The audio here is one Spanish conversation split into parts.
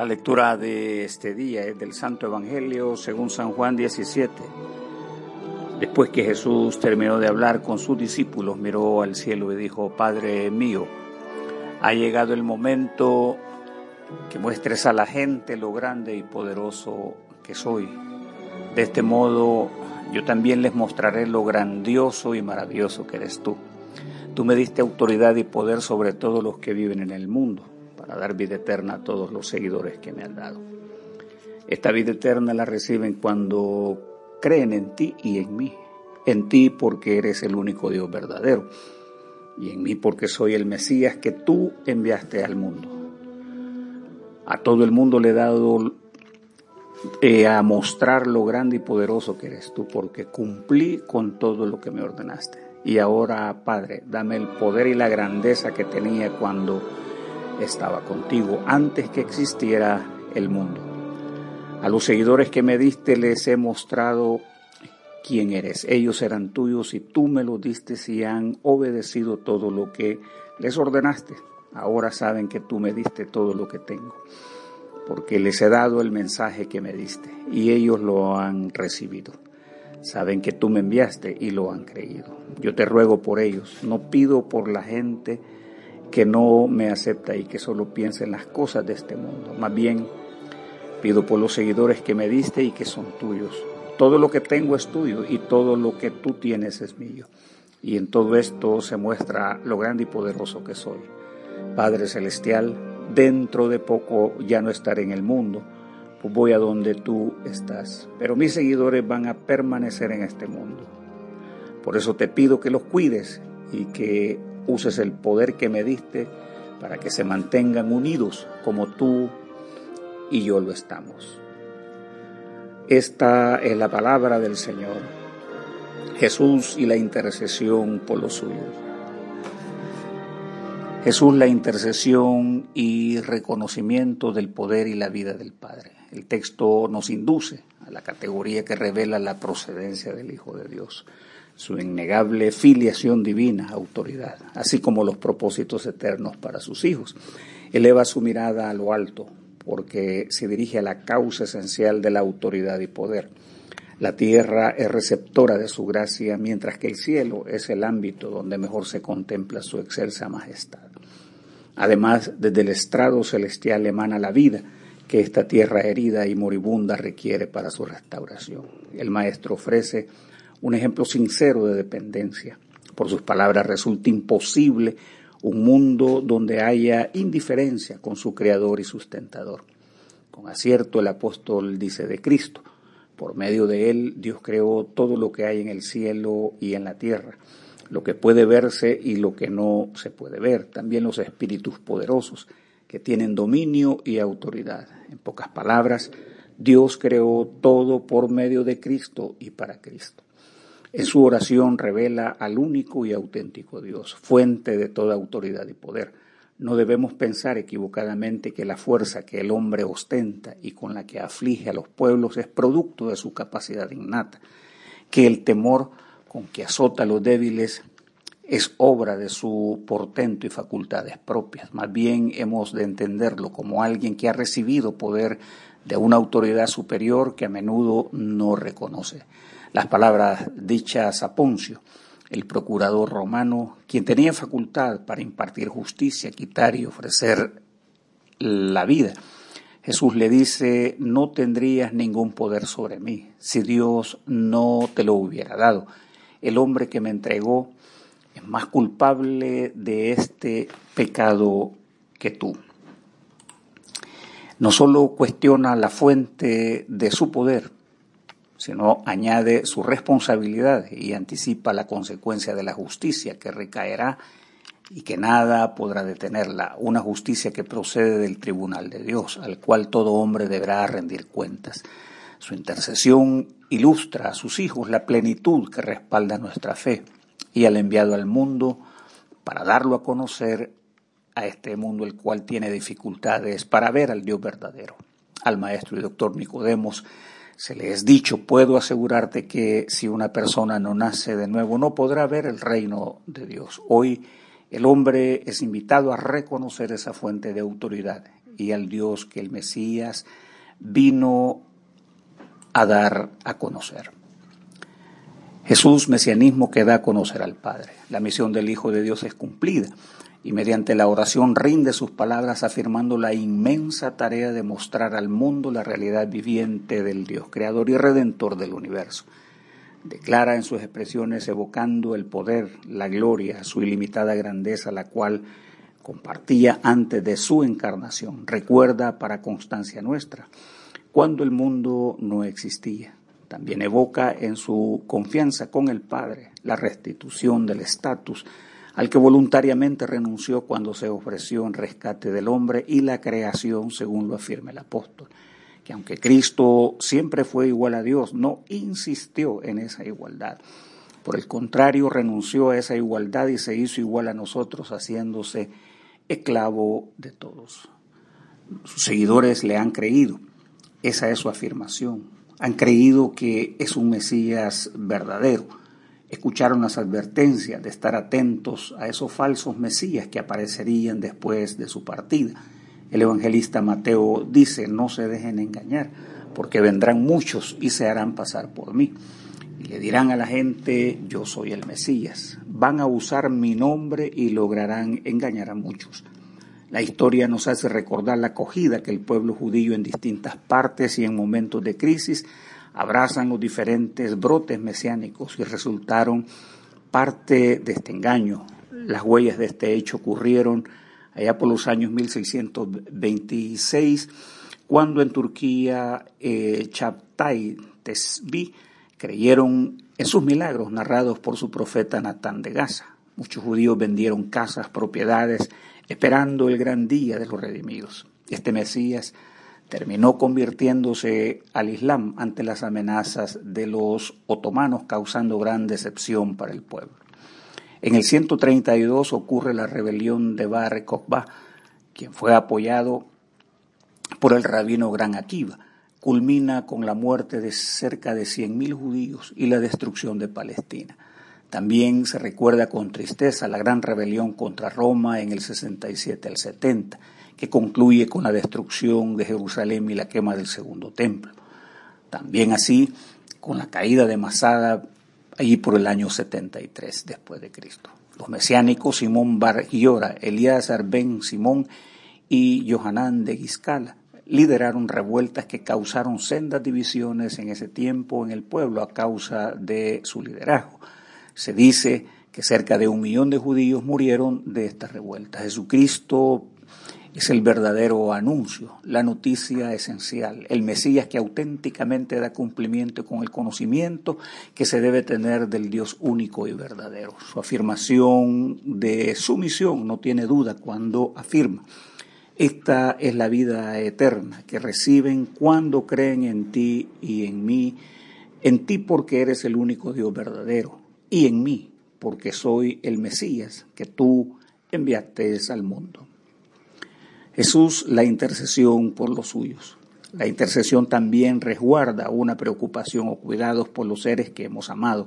La lectura de este día es del Santo Evangelio según San Juan 17. Después que Jesús terminó de hablar con sus discípulos, miró al cielo y dijo, Padre mío, ha llegado el momento que muestres a la gente lo grande y poderoso que soy. De este modo yo también les mostraré lo grandioso y maravilloso que eres tú. Tú me diste autoridad y poder sobre todos los que viven en el mundo a dar vida eterna a todos los seguidores que me han dado. Esta vida eterna la reciben cuando creen en ti y en mí. En ti porque eres el único Dios verdadero y en mí porque soy el Mesías que tú enviaste al mundo. A todo el mundo le he dado eh, a mostrar lo grande y poderoso que eres tú porque cumplí con todo lo que me ordenaste. Y ahora, Padre, dame el poder y la grandeza que tenía cuando estaba contigo antes que existiera el mundo. A los seguidores que me diste les he mostrado quién eres. Ellos eran tuyos y tú me lo diste y han obedecido todo lo que les ordenaste. Ahora saben que tú me diste todo lo que tengo, porque les he dado el mensaje que me diste y ellos lo han recibido. Saben que tú me enviaste y lo han creído. Yo te ruego por ellos, no pido por la gente que no me acepta y que solo piensa en las cosas de este mundo. Más bien, pido por los seguidores que me diste y que son tuyos. Todo lo que tengo es tuyo y todo lo que tú tienes es mío. Y en todo esto se muestra lo grande y poderoso que soy. Padre Celestial, dentro de poco ya no estaré en el mundo, pues voy a donde tú estás. Pero mis seguidores van a permanecer en este mundo. Por eso te pido que los cuides y que uses el poder que me diste para que se mantengan unidos como tú y yo lo estamos. Esta es la palabra del Señor. Jesús y la intercesión por los suyos. Jesús la intercesión y reconocimiento del poder y la vida del Padre. El texto nos induce a la categoría que revela la procedencia del Hijo de Dios su innegable filiación divina, autoridad, así como los propósitos eternos para sus hijos. Eleva su mirada a lo alto, porque se dirige a la causa esencial de la autoridad y poder. La tierra es receptora de su gracia, mientras que el cielo es el ámbito donde mejor se contempla su excelsa majestad. Además, desde el estrado celestial emana la vida que esta tierra herida y moribunda requiere para su restauración. El Maestro ofrece un ejemplo sincero de dependencia. Por sus palabras, resulta imposible un mundo donde haya indiferencia con su creador y sustentador. Con acierto el apóstol dice de Cristo, por medio de él Dios creó todo lo que hay en el cielo y en la tierra, lo que puede verse y lo que no se puede ver, también los espíritus poderosos que tienen dominio y autoridad. En pocas palabras, Dios creó todo por medio de Cristo y para Cristo. En su oración revela al único y auténtico Dios, fuente de toda autoridad y poder. No debemos pensar equivocadamente que la fuerza que el hombre ostenta y con la que aflige a los pueblos es producto de su capacidad innata, que el temor con que azota a los débiles es obra de su portento y facultades propias. Más bien hemos de entenderlo como alguien que ha recibido poder de una autoridad superior que a menudo no reconoce las palabras dichas a Poncio, el procurador romano, quien tenía facultad para impartir justicia, quitar y ofrecer la vida. Jesús le dice, no tendrías ningún poder sobre mí si Dios no te lo hubiera dado. El hombre que me entregó es más culpable de este pecado que tú. No solo cuestiona la fuente de su poder, sino añade su responsabilidad y anticipa la consecuencia de la justicia que recaerá y que nada podrá detenerla, una justicia que procede del tribunal de Dios, al cual todo hombre deberá rendir cuentas. Su intercesión ilustra a sus hijos la plenitud que respalda nuestra fe y al enviado al mundo para darlo a conocer a este mundo el cual tiene dificultades para ver al Dios verdadero. Al maestro y doctor Nicodemos se le es dicho, puedo asegurarte que si una persona no nace de nuevo no podrá ver el reino de Dios. Hoy el hombre es invitado a reconocer esa fuente de autoridad y al Dios que el Mesías vino a dar a conocer. Jesús, mesianismo que da a conocer al Padre. La misión del Hijo de Dios es cumplida y mediante la oración rinde sus palabras afirmando la inmensa tarea de mostrar al mundo la realidad viviente del Dios, creador y redentor del universo. Declara en sus expresiones evocando el poder, la gloria, su ilimitada grandeza, la cual compartía antes de su encarnación. Recuerda para constancia nuestra, cuando el mundo no existía. También evoca en su confianza con el Padre la restitución del estatus al que voluntariamente renunció cuando se ofreció en rescate del hombre y la creación, según lo afirma el apóstol, que aunque Cristo siempre fue igual a Dios, no insistió en esa igualdad. Por el contrario, renunció a esa igualdad y se hizo igual a nosotros, haciéndose esclavo de todos. Sus seguidores le han creído, esa es su afirmación. Han creído que es un Mesías verdadero escucharon las advertencias de estar atentos a esos falsos mesías que aparecerían después de su partida. El evangelista Mateo dice, no se dejen engañar, porque vendrán muchos y se harán pasar por mí. Y le dirán a la gente, yo soy el Mesías. Van a usar mi nombre y lograrán engañar a muchos. La historia nos hace recordar la acogida que el pueblo judío en distintas partes y en momentos de crisis abrazan los diferentes brotes mesiánicos y resultaron parte de este engaño. Las huellas de este hecho ocurrieron allá por los años 1626, cuando en Turquía eh, Tesbi creyeron en sus milagros narrados por su profeta Natán de Gaza. Muchos judíos vendieron casas, propiedades, esperando el gran día de los redimidos. Este Mesías terminó convirtiéndose al Islam ante las amenazas de los otomanos, causando gran decepción para el pueblo. En el 132 ocurre la rebelión de Bar Kokhba, quien fue apoyado por el rabino Gran Akiva. Culmina con la muerte de cerca de 100.000 judíos y la destrucción de Palestina. También se recuerda con tristeza la gran rebelión contra Roma en el 67 al 70 que concluye con la destrucción de Jerusalén y la quema del segundo templo. También así con la caída de Masada allí por el año 73 después de Cristo. Los mesiánicos Simón Bar Giora, Elías ben Simón y Johanán de Giscala lideraron revueltas que causaron sendas divisiones en ese tiempo en el pueblo a causa de su liderazgo. Se dice que cerca de un millón de judíos murieron de estas revueltas. Jesucristo es el verdadero anuncio, la noticia esencial, el Mesías que auténticamente da cumplimiento con el conocimiento que se debe tener del Dios único y verdadero. Su afirmación de su misión no tiene duda cuando afirma, esta es la vida eterna que reciben cuando creen en ti y en mí, en ti porque eres el único Dios verdadero y en mí porque soy el Mesías que tú enviaste al mundo. Jesús, la intercesión por los suyos. La intercesión también resguarda una preocupación o cuidados por los seres que hemos amado.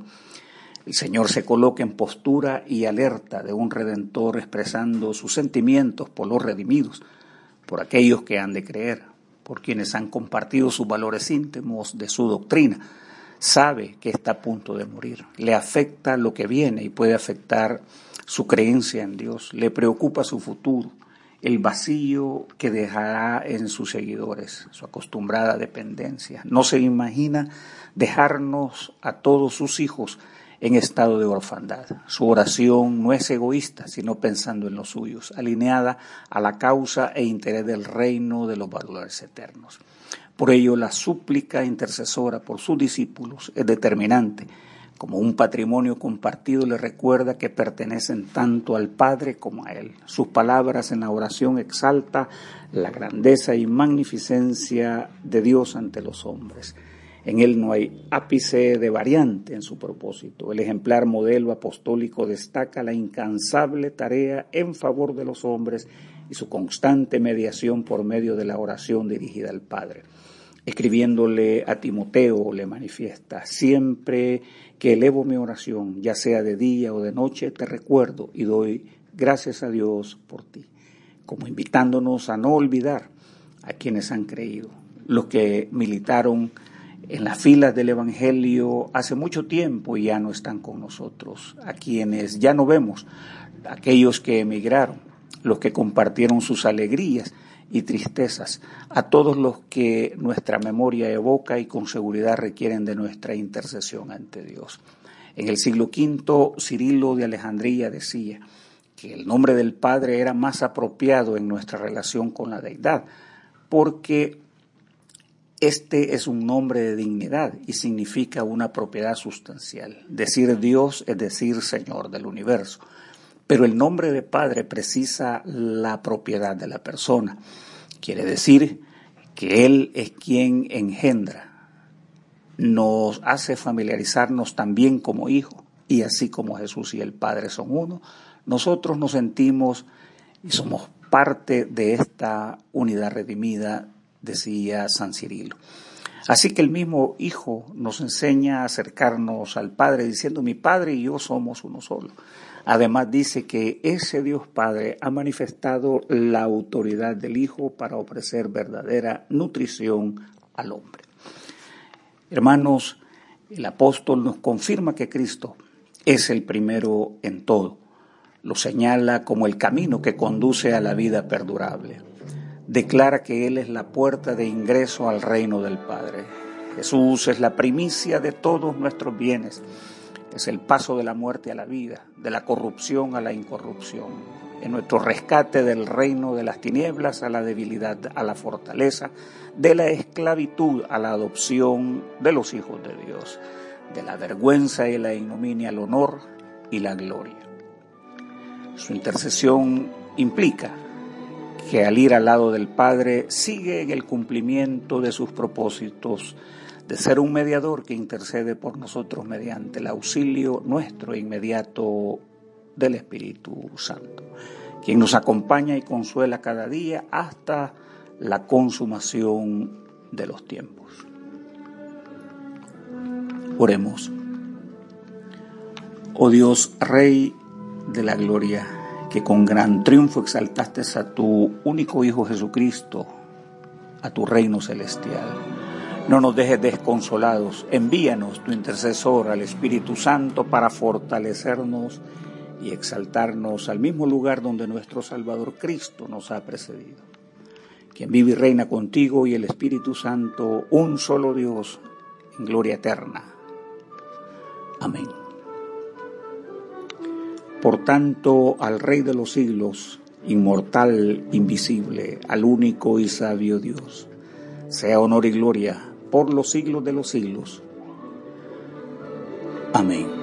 El Señor se coloca en postura y alerta de un redentor expresando sus sentimientos por los redimidos, por aquellos que han de creer, por quienes han compartido sus valores íntimos de su doctrina. Sabe que está a punto de morir, le afecta lo que viene y puede afectar su creencia en Dios, le preocupa su futuro, el vacío que dejará en sus seguidores, su acostumbrada dependencia. No se imagina dejarnos a todos sus hijos en estado de orfandad. Su oración no es egoísta, sino pensando en los suyos, alineada a la causa e interés del reino de los valores eternos. Por ello, la súplica intercesora por sus discípulos es determinante como un patrimonio compartido, le recuerda que pertenecen tanto al Padre como a Él. Sus palabras en la oración exalta la grandeza y magnificencia de Dios ante los hombres. En él no hay ápice de variante en su propósito. El ejemplar modelo apostólico destaca la incansable tarea en favor de los hombres y su constante mediación por medio de la oración dirigida al Padre escribiéndole a Timoteo, le manifiesta, siempre que elevo mi oración, ya sea de día o de noche, te recuerdo y doy gracias a Dios por ti, como invitándonos a no olvidar a quienes han creído, los que militaron en las filas del Evangelio hace mucho tiempo y ya no están con nosotros, a quienes ya no vemos, aquellos que emigraron, los que compartieron sus alegrías y tristezas, a todos los que nuestra memoria evoca y con seguridad requieren de nuestra intercesión ante Dios. En el siglo V, Cirilo de Alejandría decía que el nombre del Padre era más apropiado en nuestra relación con la deidad, porque este es un nombre de dignidad y significa una propiedad sustancial. Decir Dios es decir Señor del universo. Pero el nombre de Padre precisa la propiedad de la persona. Quiere decir que Él es quien engendra, nos hace familiarizarnos también como hijo, y así como Jesús y el Padre son uno, nosotros nos sentimos y somos parte de esta unidad redimida, decía San Cirilo. Así que el mismo Hijo nos enseña a acercarnos al Padre diciendo, mi Padre y yo somos uno solo. Además dice que ese Dios Padre ha manifestado la autoridad del Hijo para ofrecer verdadera nutrición al hombre. Hermanos, el apóstol nos confirma que Cristo es el primero en todo. Lo señala como el camino que conduce a la vida perdurable. Declara que Él es la puerta de ingreso al reino del Padre. Jesús es la primicia de todos nuestros bienes es el paso de la muerte a la vida, de la corrupción a la incorrupción, en nuestro rescate del reino de las tinieblas a la debilidad, a la fortaleza, de la esclavitud a la adopción de los hijos de Dios, de la vergüenza y la ignominia al honor y la gloria. Su intercesión implica que al ir al lado del Padre sigue en el cumplimiento de sus propósitos de ser un mediador que intercede por nosotros mediante el auxilio nuestro inmediato del Espíritu Santo, quien nos acompaña y consuela cada día hasta la consumación de los tiempos. Oremos. Oh Dios, Rey de la Gloria, que con gran triunfo exaltaste a tu único Hijo Jesucristo, a tu reino celestial no nos dejes desconsolados. Envíanos tu intercesor al Espíritu Santo para fortalecernos y exaltarnos al mismo lugar donde nuestro Salvador Cristo nos ha precedido. Quien vive y reina contigo y el Espíritu Santo, un solo Dios, en gloria eterna. Amén. Por tanto, al Rey de los siglos, inmortal, invisible, al único y sabio Dios, sea honor y gloria por los siglos de los siglos. Amén.